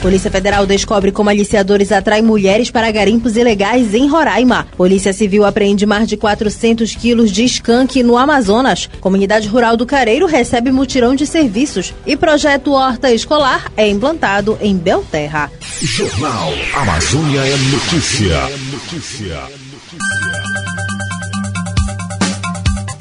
Polícia Federal descobre como aliciadores atraem mulheres para garimpos ilegais em Roraima. Polícia Civil apreende mais de 400 quilos de skunk no Amazonas. Comunidade Rural do Careiro recebe mutirão de serviços. E projeto Horta Escolar é implantado em Belterra. Jornal Amazônia é notícia. É notícia.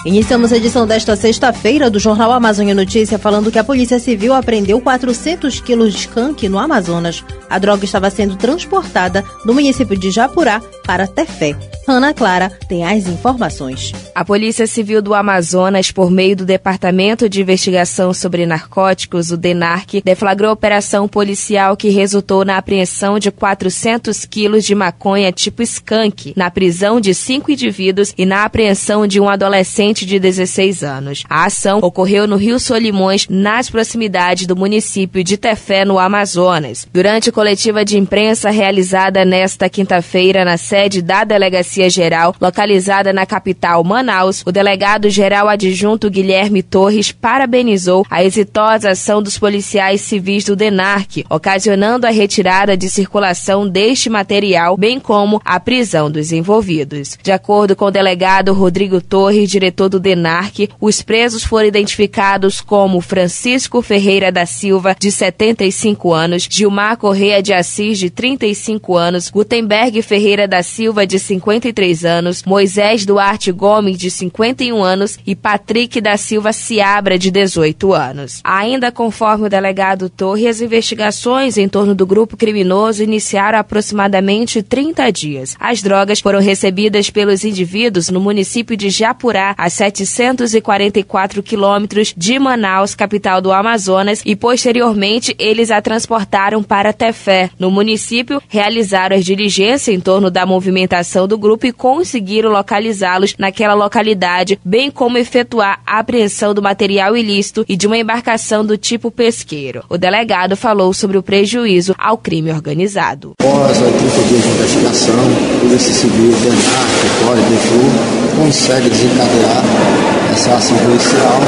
Iniciamos a edição desta sexta-feira do Jornal Amazônia Notícia falando que a Polícia Civil apreendeu 400 quilos de skunk no Amazonas. A droga estava sendo transportada do município de Japurá para Tefé. Ana Clara tem as informações. A Polícia Civil do Amazonas, por meio do Departamento de Investigação sobre Narcóticos, o DENARC, deflagrou operação policial que resultou na apreensão de 400 quilos de maconha tipo skunk, na prisão de cinco indivíduos e na apreensão de um adolescente de 16 anos. A ação ocorreu no Rio Solimões, nas proximidades do município de Tefé, no Amazonas. Durante coletiva de imprensa realizada nesta quinta-feira na sede da Delegacia Delegacia Geral, localizada na capital Manaus, o delegado-geral adjunto Guilherme Torres parabenizou a exitosa ação dos policiais civis do DENARC, ocasionando a retirada de circulação deste material, bem como a prisão dos envolvidos. De acordo com o delegado Rodrigo Torres, diretor do DENARC, os presos foram identificados como Francisco Ferreira da Silva, de 75 anos, Gilmar Correia de Assis, de 35 anos, Gutenberg Ferreira da Silva, de 50 53 anos, Moisés Duarte Gomes, de 51 anos, e Patrick da Silva Ciabra, de 18 anos. Ainda conforme o delegado Torre, as investigações em torno do grupo criminoso iniciaram aproximadamente 30 dias. As drogas foram recebidas pelos indivíduos no município de Japurá, a 744 quilômetros de Manaus, capital do Amazonas, e posteriormente eles a transportaram para Tefé. No município, realizaram as diligências em torno da movimentação do grupo grupo e conseguiram localizá-los naquela localidade, bem como efetuar a apreensão do material ilícito e de uma embarcação do tipo pesqueiro. O delegado falou sobre o prejuízo ao crime organizado. Após 80 dias de investigação, Polícia Civil, DENAR, Petróleo, DEFU, consegue desencadear ação policial,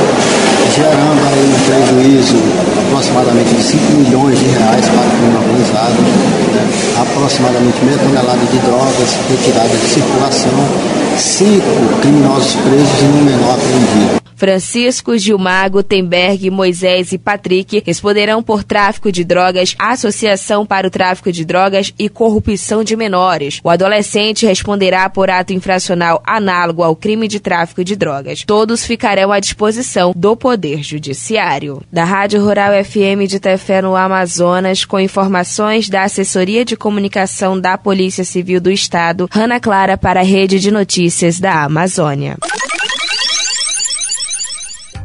gerando aí um prejuízo aproximadamente de 5 milhões de reais para o crime organizado, né? aproximadamente meia tonelada de drogas retiradas de circulação, cinco criminosos presos e um menor apreendido. Francisco, Gilmar, Gutenberg, Moisés e Patrick responderão por tráfico de drogas, associação para o tráfico de drogas e corrupção de menores. O adolescente responderá por ato infracional análogo ao crime de tráfico de drogas. Todos ficarão à disposição do Poder Judiciário. Da Rádio Rural FM de Tefé no Amazonas, com informações da Assessoria de Comunicação da Polícia Civil do Estado, Ana Clara para a Rede de Notícias da Amazônia.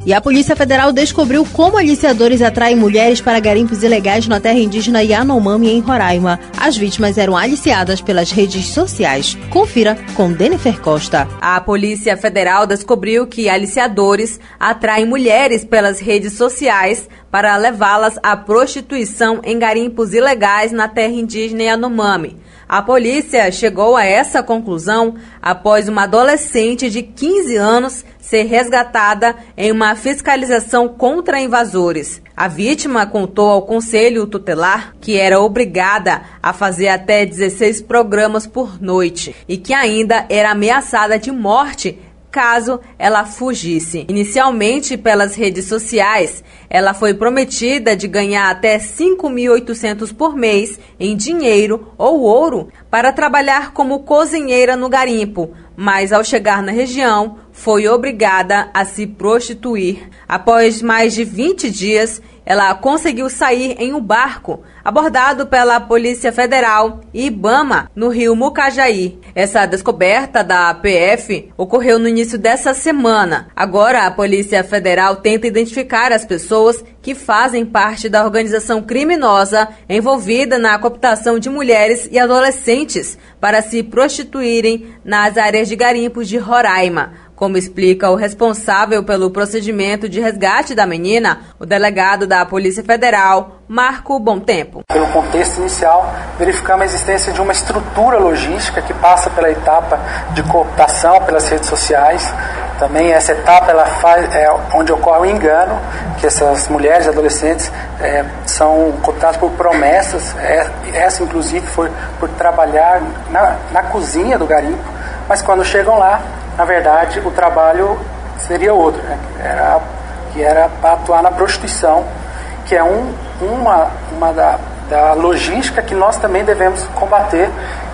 E a Polícia Federal descobriu como aliciadores atraem mulheres para garimpos ilegais na terra indígena Yanomami, em Roraima. As vítimas eram aliciadas pelas redes sociais. Confira com Denifer Costa. A Polícia Federal descobriu que aliciadores atraem mulheres pelas redes sociais para levá-las à prostituição em garimpos ilegais na terra indígena Yanomami. A polícia chegou a essa conclusão após uma adolescente de 15 anos ser resgatada em uma fiscalização contra invasores. A vítima contou ao conselho tutelar que era obrigada a fazer até 16 programas por noite e que ainda era ameaçada de morte caso ela fugisse. Inicialmente, pelas redes sociais, ela foi prometida de ganhar até 5.800 por mês em dinheiro ou ouro para trabalhar como cozinheira no garimpo, mas ao chegar na região, foi obrigada a se prostituir. Após mais de 20 dias, ela conseguiu sair em um barco abordado pela Polícia Federal e Ibama no rio Mucajaí. Essa descoberta da PF ocorreu no início dessa semana. Agora, a Polícia Federal tenta identificar as pessoas que fazem parte da organização criminosa envolvida na cooptação de mulheres e adolescentes para se prostituírem nas áreas de garimpos de Roraima Como explica o responsável pelo procedimento de resgate da menina, o delegado da Polícia Federal, Marco Bom Tempo. Pelo contexto inicial, verificamos a existência de uma estrutura logística que passa pela etapa de cooptação pelas redes sociais. Também essa etapa ela faz, é onde ocorre o engano, que essas mulheres e adolescentes é, são cooptadas por promessas. É, essa, inclusive, foi por trabalhar na, na cozinha do garimpo, mas quando chegam lá, na verdade, o trabalho seria outro, né? era, que era para atuar na prostituição, que é um, uma, uma da, da logística que nós também devemos combater,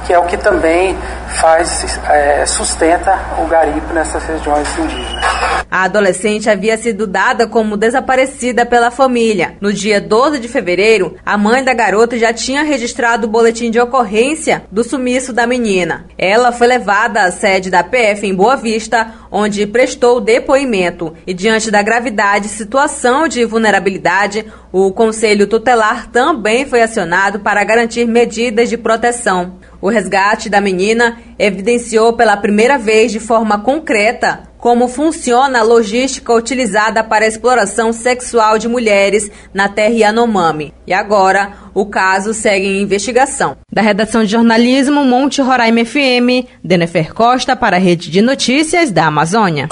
que é o que também faz é, sustenta o garimpo nessas regiões indígenas. A adolescente havia sido dada como desaparecida pela família. No dia 12 de fevereiro, a mãe da garota já tinha registrado o boletim de ocorrência do sumiço da menina. Ela foi levada à sede da PF em Boa Vista, onde prestou depoimento. E diante da gravidade e situação de vulnerabilidade, o Conselho Tutelar também foi acionado para garantir medidas de proteção. O resgate da menina evidenciou pela primeira vez de forma concreta como funciona a logística utilizada para a exploração sexual de mulheres na terra Yanomami. E agora, o caso segue em investigação. Da redação de jornalismo Monte Roraima FM, Denefer Costa para a Rede de Notícias da Amazônia.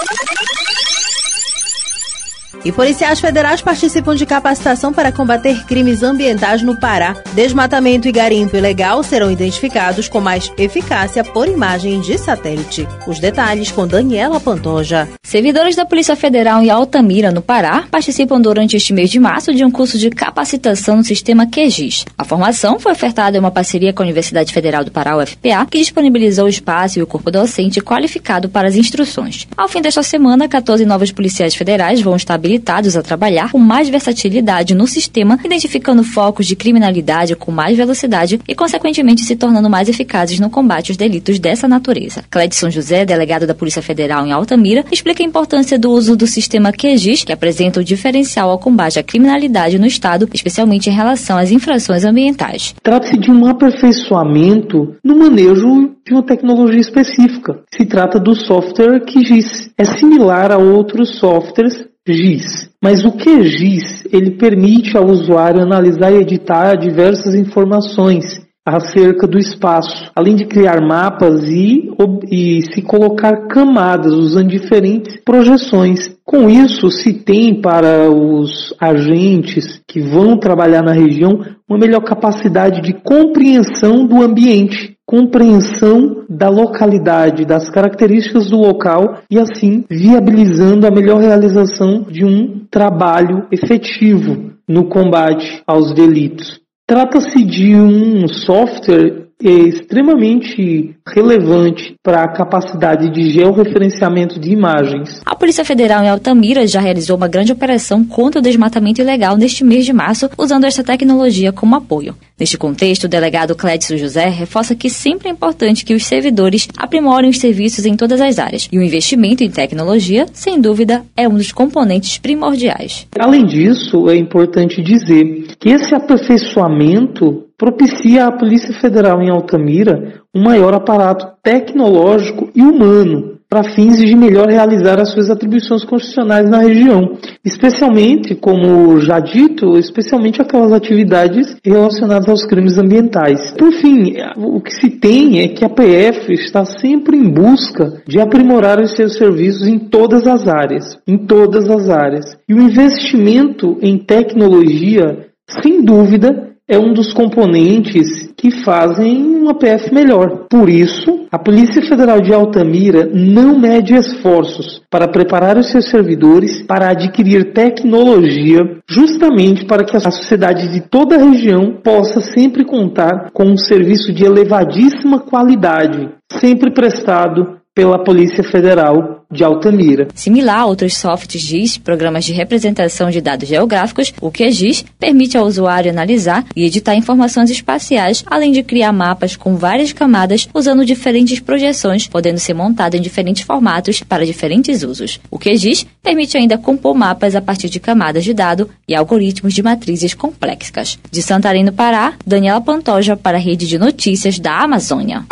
E policiais federais participam de capacitação para combater crimes ambientais no Pará. Desmatamento e garimpo ilegal serão identificados com mais eficácia por imagem de satélite. Os detalhes com Daniela Pantoja. Servidores da Polícia Federal em Altamira, no Pará, participam durante este mês de março de um curso de capacitação no sistema QGIS. A formação foi ofertada em uma parceria com a Universidade Federal do Pará, UFPA, que disponibilizou o espaço e o corpo docente qualificado para as instruções. Ao fim desta semana, 14 novos policiais federais vão estar habilitados habilitados a trabalhar com mais versatilidade no sistema, identificando focos de criminalidade com mais velocidade e, consequentemente, se tornando mais eficazes no combate aos delitos dessa natureza. Cledson José, delegado da Polícia Federal em Altamira, explica a importância do uso do sistema QGIS, que apresenta o diferencial ao combate à criminalidade no Estado, especialmente em relação às infrações ambientais. Trata-se de um aperfeiçoamento no manejo de uma tecnologia específica. Se trata do software QGIS. É similar a outros softwares GIS. Mas o QGIS ele permite ao usuário analisar e editar diversas informações acerca do espaço, além de criar mapas e, e se colocar camadas usando diferentes projeções. Com isso, se tem para os agentes que vão trabalhar na região uma melhor capacidade de compreensão do ambiente compreensão da localidade, das características do local e assim viabilizando a melhor realização de um trabalho efetivo no combate aos delitos. Trata-se de um software é extremamente relevante para a capacidade de georreferenciamento de imagens. A Polícia Federal em Altamira já realizou uma grande operação contra o desmatamento ilegal neste mês de março, usando esta tecnologia como apoio. Neste contexto, o delegado Clédson José reforça que sempre é importante que os servidores aprimorem os serviços em todas as áreas, e o investimento em tecnologia, sem dúvida, é um dos componentes primordiais. Além disso, é importante dizer que esse aperfeiçoamento propicia à Polícia Federal em Altamira um maior aparato tecnológico e humano para fins de melhor realizar as suas atribuições constitucionais na região, especialmente, como já dito, especialmente aquelas atividades relacionadas aos crimes ambientais. Por fim, o que se tem é que a PF está sempre em busca de aprimorar os seus serviços em todas as áreas, em todas as áreas. E o investimento em tecnologia, sem dúvida, é um dos componentes que fazem uma PF melhor. Por isso, a Polícia Federal de Altamira não mede esforços para preparar os seus servidores para adquirir tecnologia, justamente para que a sociedade de toda a região possa sempre contar com um serviço de elevadíssima qualidade, sempre prestado pela Polícia Federal de Altamira. Similar a outros softs GIS, programas de representação de dados geográficos, o QGIS permite ao usuário analisar e editar informações espaciais, além de criar mapas com várias camadas usando diferentes projeções, podendo ser montado em diferentes formatos para diferentes usos. O QGIS permite ainda compor mapas a partir de camadas de dado e algoritmos de matrizes complexas. De Santarém, no Pará, Daniela Pantoja para a Rede de Notícias da Amazônia.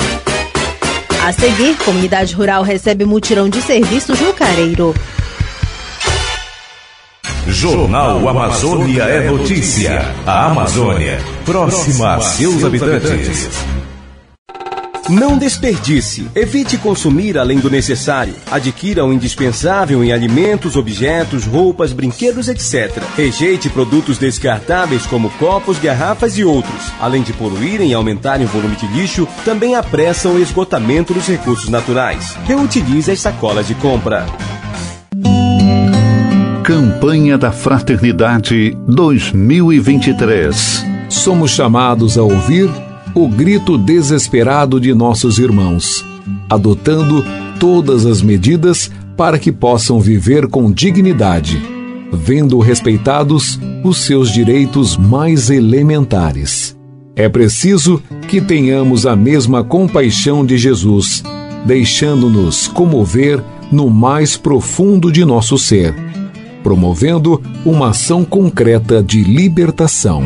A seguir, comunidade rural recebe mutirão de serviços no Careiro. Jornal Amazônia é notícia. A Amazônia, próxima a seus habitantes. Não desperdice. Evite consumir além do necessário. Adquira o indispensável em alimentos, objetos, roupas, brinquedos, etc. Rejeite produtos descartáveis como copos, garrafas e outros. Além de poluírem e aumentarem o volume de lixo, também apressam o esgotamento dos recursos naturais. Reutilize as sacolas de compra. Campanha da Fraternidade 2023. Somos chamados a ouvir o grito desesperado de nossos irmãos, adotando todas as medidas para que possam viver com dignidade, vendo respeitados os seus direitos mais elementares. É preciso que tenhamos a mesma compaixão de Jesus, deixando-nos comover no mais profundo de nosso ser, promovendo uma ação concreta de libertação.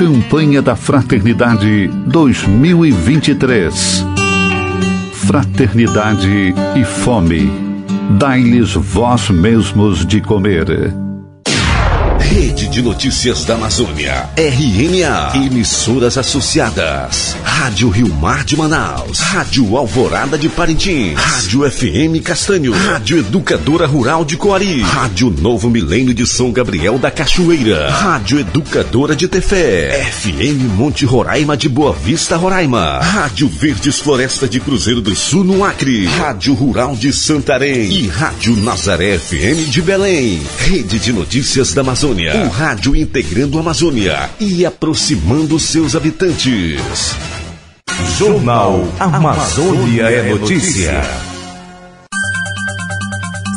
Campanha da Fraternidade 2023. Fraternidade e fome. Dai-lhes vós mesmos de comer. Rede de Notícias da Amazônia, RNA, emissoras associadas, Rádio Rio Mar de Manaus, Rádio Alvorada de Parintins, Rádio FM Castanho, Rádio Educadora Rural de Coari, Rádio Novo Milênio de São Gabriel da Cachoeira, Rádio Educadora de Tefé, FM Monte Roraima de Boa Vista Roraima, Rádio Verdes Floresta de Cruzeiro do Sul no Acre, Rádio Rural de Santarém. E Rádio Nazaré FM de Belém, Rede de Notícias da Amazônia. Amazônia. Um rádio integrando a Amazônia e aproximando seus habitantes. Jornal Amazônia é Notícia.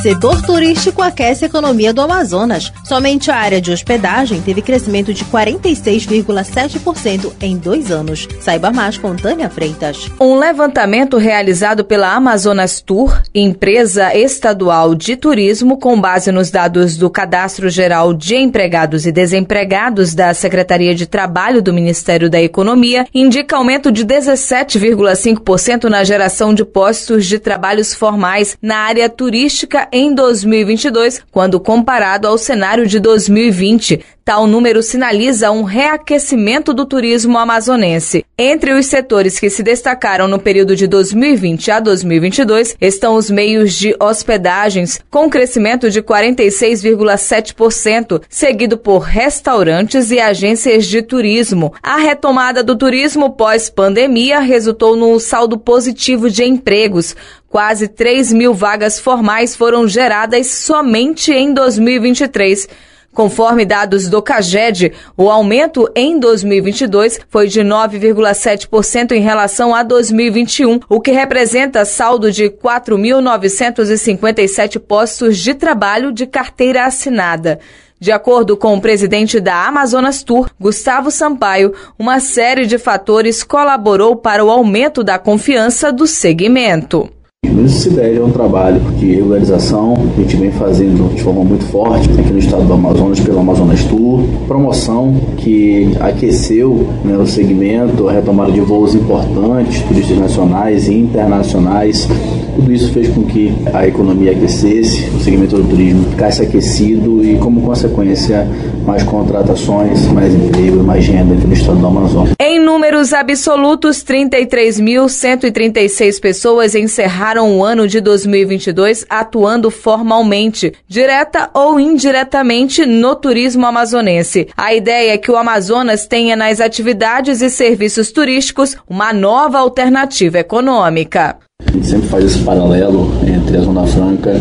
Setor turístico aquece a economia do Amazonas. Somente a área de hospedagem teve crescimento de 46,7% em dois anos. Saiba mais com Tânia Freitas. Um levantamento realizado pela Amazonas Tour, empresa estadual de turismo, com base nos dados do Cadastro Geral de Empregados e Desempregados da Secretaria de Trabalho do Ministério da Economia, indica aumento de 17,5% na geração de postos de trabalhos formais na área turística em 2022, quando comparado ao cenário de 2020. Tal número sinaliza um reaquecimento do turismo amazonense. Entre os setores que se destacaram no período de 2020 a 2022 estão os meios de hospedagens, com crescimento de 46,7%, seguido por restaurantes e agências de turismo. A retomada do turismo pós-pandemia resultou no saldo positivo de empregos, Quase 3 mil vagas formais foram geradas somente em 2023. Conforme dados do CAGED, o aumento em 2022 foi de 9,7% em relação a 2021, o que representa saldo de 4.957 postos de trabalho de carteira assinada. De acordo com o presidente da Amazonas Tour, Gustavo Sampaio, uma série de fatores colaborou para o aumento da confiança do segmento. Isso se deve a um trabalho de regularização a gente vem fazendo de forma muito forte aqui no estado do Amazonas pelo Amazonas Tour, promoção que aqueceu né, o segmento, a retomada de voos importantes, turistas nacionais e internacionais. Tudo isso fez com que a economia aquecesse, o segmento do turismo ficasse aquecido e, como consequência, mais contratações, mais emprego, mais renda aqui no estado do Amazonas. Em números absolutos, 33.136 pessoas encerraram o ano de 2022 atuando formalmente, direta ou indiretamente, no turismo amazonense. A ideia é que o Amazonas tenha nas atividades e serviços turísticos uma nova alternativa econômica. A gente sempre faz esse paralelo entre a Zona Franca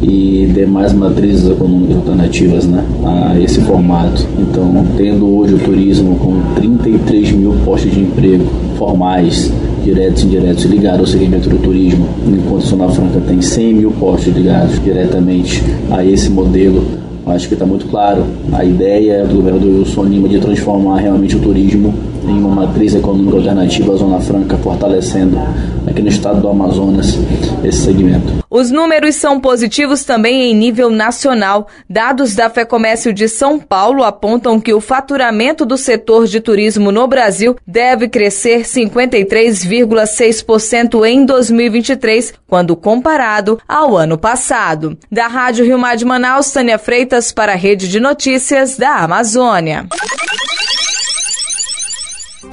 e demais matrizes econômicas alternativas né, a esse formato. Então, tendo hoje o turismo com 33 mil postos de emprego formais, diretos e indiretos, ligados ao segmento do turismo, enquanto Zona Franca tem 100 mil postos ligados diretamente a esse modelo. Acho que está muito claro. A ideia do governador Wilson Lima de transformar realmente o turismo em uma matriz econômica alternativa à Zona Franca, fortalecendo aqui no estado do Amazonas esse segmento. Os números são positivos também em nível nacional. Dados da FEComércio de São Paulo apontam que o faturamento do setor de turismo no Brasil deve crescer 53,6% em 2023, quando comparado ao ano passado. Da Rádio Rio Mar de Manaus, Tânia Freitas para a Rede de Notícias da Amazônia.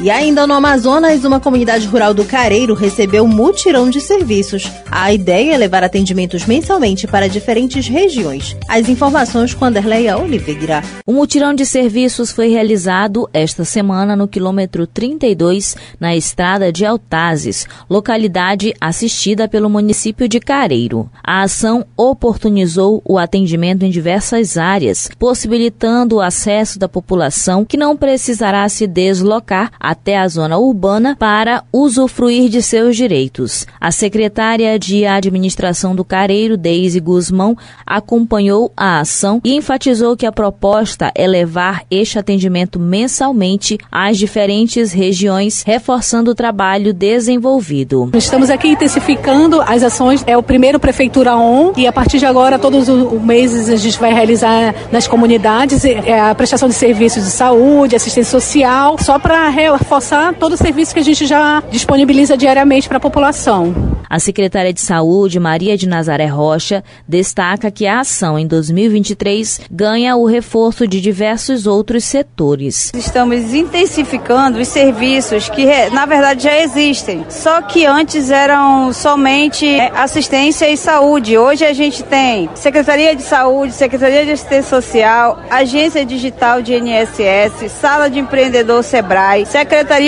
E ainda no Amazonas, uma comunidade rural do Careiro recebeu um mutirão de serviços. A ideia é levar atendimentos mensalmente para diferentes regiões. As informações com Anderleia Oliveira. O mutirão de serviços foi realizado esta semana no quilômetro 32, na estrada de Altazes, localidade assistida pelo município de Careiro. A ação oportunizou o atendimento em diversas áreas, possibilitando o acesso da população que não precisará se deslocar até a zona urbana para usufruir de seus direitos. A secretária de Administração do Careiro, Deise Guzmão, acompanhou a ação e enfatizou que a proposta é levar este atendimento mensalmente às diferentes regiões, reforçando o trabalho desenvolvido. Estamos aqui intensificando as ações. É o primeiro Prefeitura ON e a partir de agora, todos os meses, a gente vai realizar nas comunidades é, a prestação de serviços de saúde, assistência social, só para reforçar todo o serviço que a gente já disponibiliza diariamente para a população. A secretária de Saúde, Maria de Nazaré Rocha, destaca que a ação em 2023 ganha o reforço de diversos outros setores. Estamos intensificando os serviços que, na verdade, já existem, só que antes eram somente é, assistência e saúde. Hoje a gente tem Secretaria de Saúde, Secretaria de Assistência Social, Agência Digital de INSS, Sala de Empreendedor Sebrae, Secretaria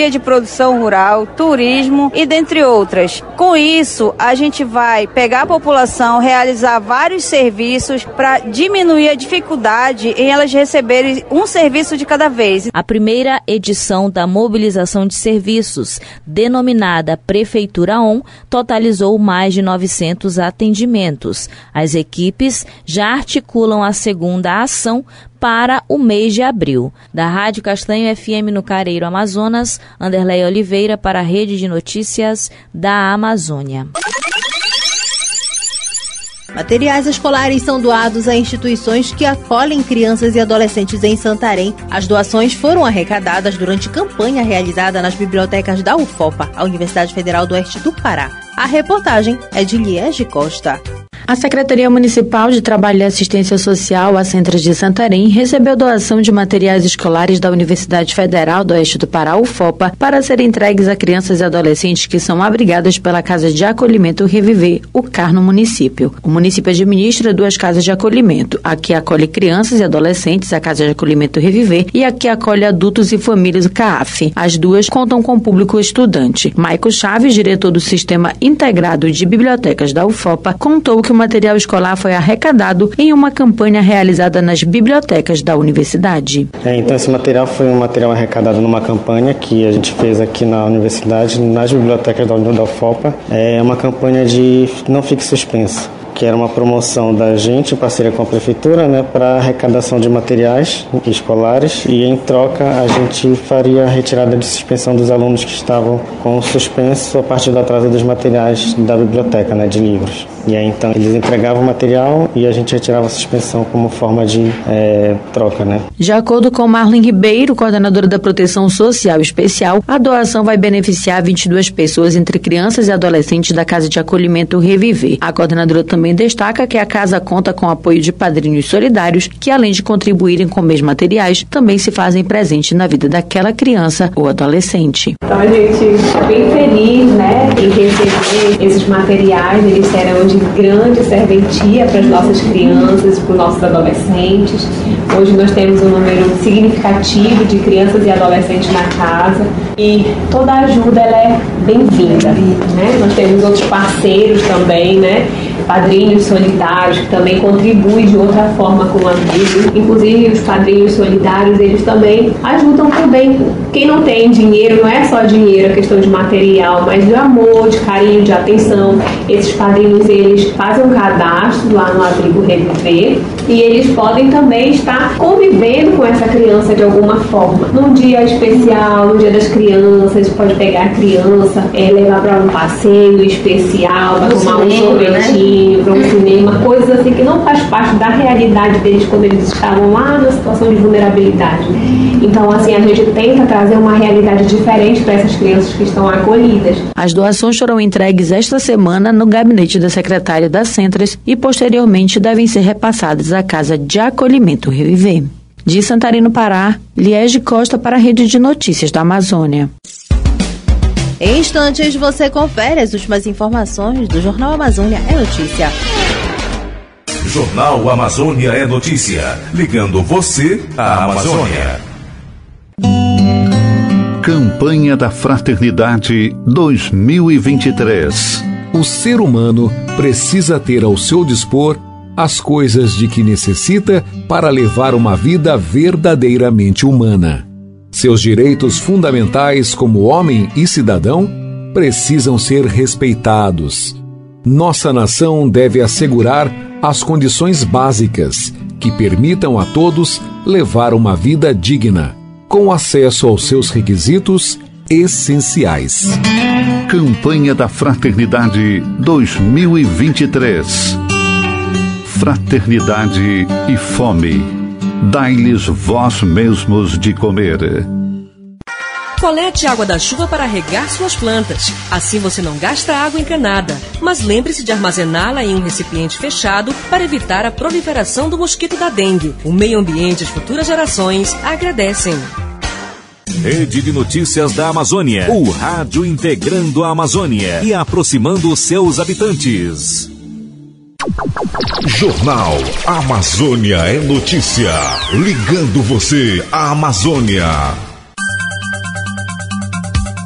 de Produção Rural, Turismo e dentre outras. Com isso, a gente vai pegar a população, realizar vários serviços para diminuir a dificuldade em elas receberem um serviço de cada vez. A primeira edição da mobilização de serviços, denominada Prefeitura On, totalizou mais de 900 atendimentos. As equipes já articulam a segunda ação para o mês de abril. Da Rádio Castanho FM no Careiro Amazonas, Anderlei Oliveira para a Rede de Notícias da Amazônia. Materiais escolares são doados a instituições que acolhem crianças e adolescentes em Santarém. As doações foram arrecadadas durante campanha realizada nas bibliotecas da UFOPA, a Universidade Federal do Oeste do Pará. A reportagem é de Liege Costa. A Secretaria Municipal de Trabalho e Assistência Social, a Centros de Santarém, recebeu doação de materiais escolares da Universidade Federal do Oeste do Pará, UFOPA, para serem entregues a crianças e adolescentes que são abrigadas pela Casa de Acolhimento Reviver, o CAR, no município. O município administra duas casas de acolhimento, a que acolhe crianças e adolescentes, a Casa de Acolhimento Reviver, e a que acolhe adultos e famílias, o CAAF. As duas contam com público estudante. Maico Chaves, diretor do Sistema Integrado de Bibliotecas da UFOPA, contou que o material escolar foi arrecadado em uma campanha realizada nas bibliotecas da universidade. É, então esse material foi um material arrecadado numa campanha que a gente fez aqui na universidade, nas bibliotecas da, da UFOPA. É uma campanha de Não Fique Suspenso que era uma promoção da gente, em parceria com a prefeitura, né, para arrecadação de materiais escolares e em troca a gente faria a retirada de suspensão dos alunos que estavam com suspenso a partir do atraso dos materiais da biblioteca, né, de livros. E aí então eles entregavam o material e a gente retirava a suspensão como forma de é, troca, né? De acordo com Marlene Ribeiro, coordenadora da Proteção Social Especial, a doação vai beneficiar 22 pessoas entre crianças e adolescentes da Casa de Acolhimento Reviver. A coordenadora também destaca que a casa conta com apoio de padrinhos solidários que, além de contribuírem com meios materiais, também se fazem presente na vida daquela criança ou adolescente. Então a gente está bem feliz, né, em receber esses materiais. Eles serão de de grande serventia para as nossas crianças, para os nossos adolescentes. Hoje nós temos um número significativo de crianças e adolescentes na casa e toda ajuda ela é bem-vinda. Né? Nós temos outros parceiros também, né? Padrinhos solidários que também contribuem de outra forma com o amigo. Inclusive os padrinhos solidários eles também ajudam também Quem não tem dinheiro, não é só dinheiro, a questão de material, mas de amor, de carinho, de atenção. Esses padrinhos, eles fazem um cadastro lá no Abrigo Reviver e eles podem também estar convivendo com essa criança de alguma forma. Num dia especial, no dia das crianças, pode pegar a criança, é, levar para um passeio especial, para tomar um sorvetinho, né? para um cinema, coisas assim que não faz parte da realidade deles quando eles estavam lá na situação de vulnerabilidade. Então, assim, a gente tenta trazer uma realidade diferente para essas crianças que estão acolhidas. As doações foram entregues esta semana no gabinete da secretária da Centras e posteriormente devem ser repassadas à Casa de Acolhimento Reviver. De Santarino, Pará, Liege Costa para a Rede de Notícias da Amazônia. Em instantes, você confere as últimas informações do Jornal Amazônia é Notícia. Jornal Amazônia é Notícia. Ligando você à Amazônia. Campanha da Fraternidade 2023. O ser humano precisa ter ao seu dispor as coisas de que necessita para levar uma vida verdadeiramente humana. Seus direitos fundamentais como homem e cidadão precisam ser respeitados. Nossa nação deve assegurar as condições básicas que permitam a todos levar uma vida digna, com acesso aos seus requisitos essenciais. Campanha da Fraternidade 2023. Fraternidade e fome dai-lhes vós mesmos de comer. Colete água da chuva para regar suas plantas. Assim você não gasta água encanada. Mas lembre-se de armazená-la em um recipiente fechado para evitar a proliferação do mosquito da dengue. O meio ambiente e as futuras gerações agradecem. Rede de Notícias da Amazônia. O rádio integrando a Amazônia e aproximando seus habitantes. Jornal Amazônia é Notícia. Ligando você à Amazônia.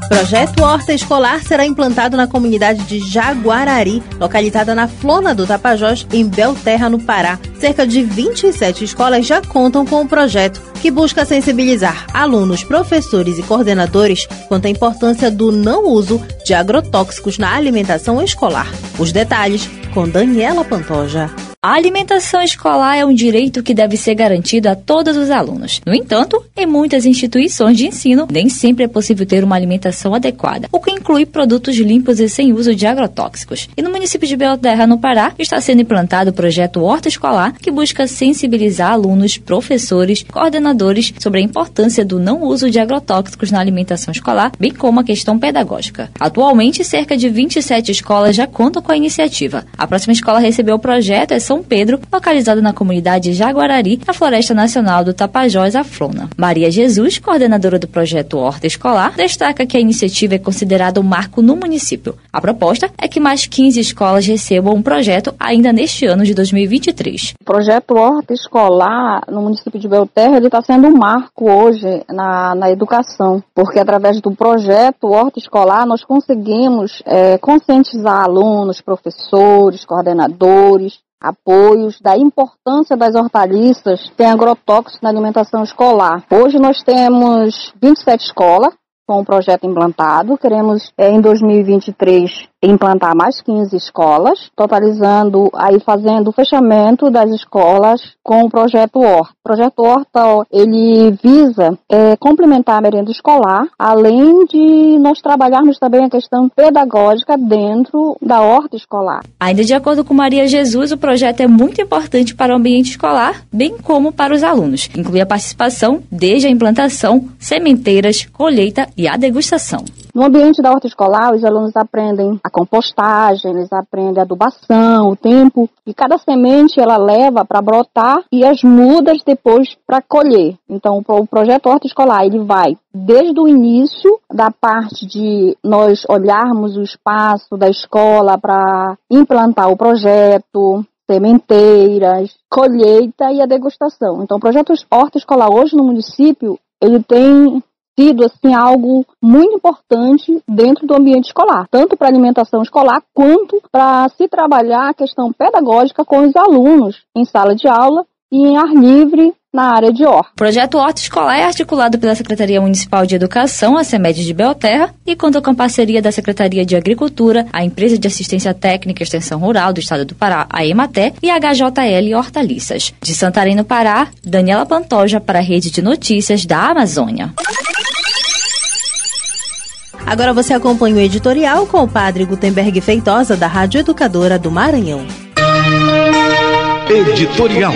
Projeto Horta Escolar será implantado na comunidade de Jaguarari, localizada na Flona do Tapajós, em Belterra, no Pará. Cerca de 27 escolas já contam com o projeto, que busca sensibilizar alunos, professores e coordenadores quanto à importância do não uso de agrotóxicos na alimentação escolar. Os detalhes com Daniela Pantoja. A alimentação escolar é um direito que deve ser garantido a todos os alunos. No entanto, em muitas instituições de ensino, nem sempre é possível ter uma alimentação adequada, o que inclui produtos limpos e sem uso de agrotóxicos. E no município de Belterra, no Pará, está sendo implantado o projeto Horta Escolar, que busca sensibilizar alunos, professores, coordenadores sobre a importância do não uso de agrotóxicos na alimentação escolar, bem como a questão pedagógica. Atualmente, cerca de 27 escolas já contam com a iniciativa. A próxima escola a receber o projeto é são Pedro, localizado na comunidade Jaguarari, na Floresta Nacional do Tapajós, Aflona. Maria Jesus, coordenadora do projeto Horta Escolar, destaca que a iniciativa é considerada um marco no município. A proposta é que mais 15 escolas recebam um projeto ainda neste ano de 2023. O projeto Horta Escolar no município de Belterra está sendo um marco hoje na, na educação, porque através do projeto Horta Escolar nós conseguimos é, conscientizar alunos, professores, coordenadores, apoios da importância das hortaliças têm agrotóxicos na alimentação escolar. Hoje nós temos 27 escolas com o projeto implantado. Queremos, é, em 2023, implantar mais 15 escolas, totalizando aí fazendo o fechamento das escolas com o projeto Horta. O projeto Horta ele visa é, complementar a merenda escolar, além de nós trabalharmos também a questão pedagógica dentro da horta escolar. Ainda de acordo com Maria Jesus, o projeto é muito importante para o ambiente escolar, bem como para os alunos. Inclui a participação desde a implantação, sementeiras, colheita e a degustação. No ambiente da horta escolar, os alunos aprendem a compostagem, eles aprendem a adubação, o tempo que cada semente ela leva para brotar e as mudas depois para colher. Então, o projeto horta escolar ele vai desde o início da parte de nós olharmos o espaço da escola para implantar o projeto, sementeiras, colheita e a degustação. Então, o projeto Horta Escolar hoje no município, ele tem sido assim algo muito importante dentro do ambiente escolar, tanto para a alimentação escolar quanto para se trabalhar a questão pedagógica com os alunos em sala de aula e em ar livre na área de horta. O projeto Horta Escolar é articulado pela Secretaria Municipal de Educação, a SEMED de Belterra, e conta com parceria da Secretaria de Agricultura, a Empresa de Assistência Técnica e Extensão Rural do Estado do Pará, a EMATE, e a HJL Hortaliças. De Santarém, no Pará, Daniela Pantoja para a Rede de Notícias da Amazônia. Agora você acompanha o editorial com o padre Gutenberg Feitosa, da Rádio Educadora do Maranhão. Editorial.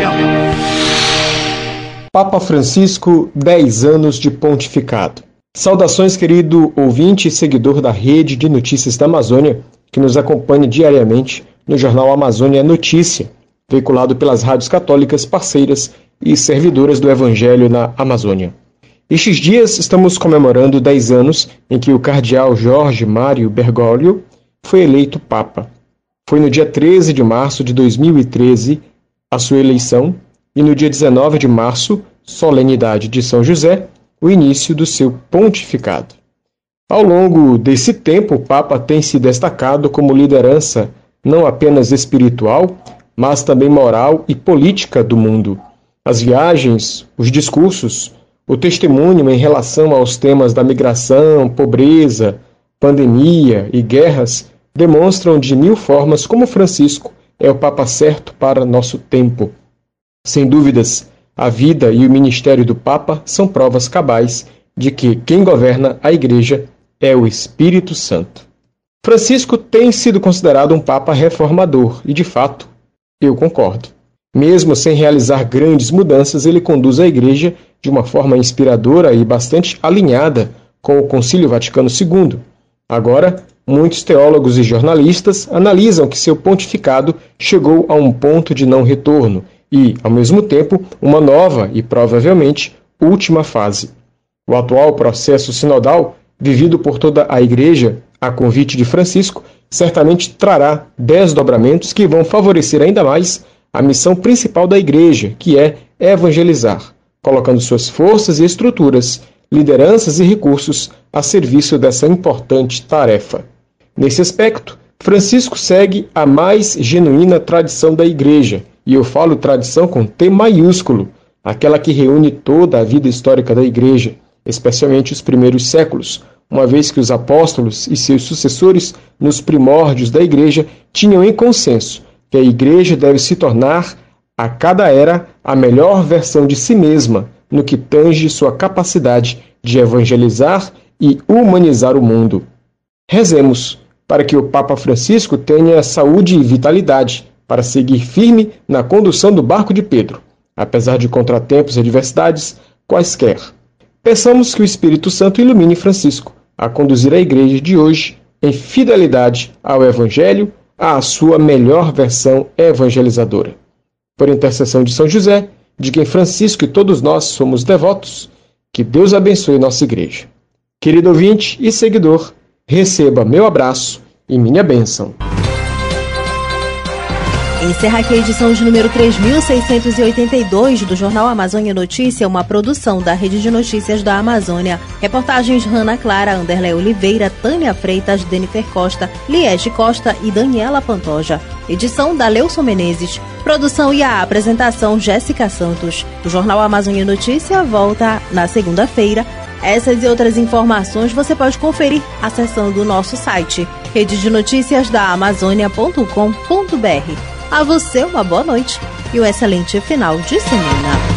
Papa Francisco, 10 anos de pontificado. Saudações, querido ouvinte e seguidor da Rede de Notícias da Amazônia, que nos acompanha diariamente no jornal Amazônia Notícia, veiculado pelas rádios católicas parceiras e servidoras do Evangelho na Amazônia. Estes dias estamos comemorando 10 anos em que o cardeal Jorge Mário Bergoglio foi eleito Papa. Foi no dia 13 de março de 2013 a sua eleição e no dia 19 de março, solenidade de São José, o início do seu pontificado. Ao longo desse tempo, o Papa tem se destacado como liderança não apenas espiritual, mas também moral e política do mundo. As viagens, os discursos, o testemunho em relação aos temas da migração, pobreza, pandemia e guerras demonstram de mil formas como Francisco é o Papa certo para nosso tempo. Sem dúvidas, a vida e o ministério do Papa são provas cabais de que quem governa a Igreja é o Espírito Santo. Francisco tem sido considerado um Papa reformador e, de fato, eu concordo. Mesmo sem realizar grandes mudanças, ele conduz a Igreja de uma forma inspiradora e bastante alinhada com o Concílio Vaticano II. Agora, muitos teólogos e jornalistas analisam que seu pontificado chegou a um ponto de não retorno e, ao mesmo tempo, uma nova e provavelmente última fase. O atual processo sinodal, vivido por toda a Igreja a convite de Francisco, certamente trará desdobramentos que vão favorecer ainda mais a missão principal da Igreja, que é evangelizar, colocando suas forças e estruturas, lideranças e recursos a serviço dessa importante tarefa. Nesse aspecto, Francisco segue a mais genuína tradição da Igreja, e eu falo tradição com T maiúsculo, aquela que reúne toda a vida histórica da Igreja, especialmente os primeiros séculos, uma vez que os apóstolos e seus sucessores, nos primórdios da Igreja, tinham em consenso que a igreja deve se tornar, a cada era, a melhor versão de si mesma no que tange sua capacidade de evangelizar e humanizar o mundo. Rezemos para que o Papa Francisco tenha saúde e vitalidade para seguir firme na condução do barco de Pedro, apesar de contratempos e adversidades quaisquer. Peçamos que o Espírito Santo ilumine Francisco a conduzir a igreja de hoje em fidelidade ao Evangelho à sua melhor versão evangelizadora. Por intercessão de São José, de quem Francisco e todos nós somos devotos, que Deus abençoe nossa igreja. Querido ouvinte e seguidor, receba meu abraço e minha bênção. Encerra aqui a edição de número 3682 do Jornal Amazônia Notícia, uma produção da Rede de Notícias da Amazônia. Reportagens Rana Clara, Anderlé Oliveira, Tânia Freitas, Denifer Costa, Liege Costa e Daniela Pantoja. Edição da Leuson Menezes. Produção e a apresentação Jéssica Santos. O Jornal Amazônia Notícia volta na segunda-feira. Essas e outras informações você pode conferir acessando o nosso site rededenoticiasdaamazônia.com.br. A você uma boa noite e um excelente final de semana.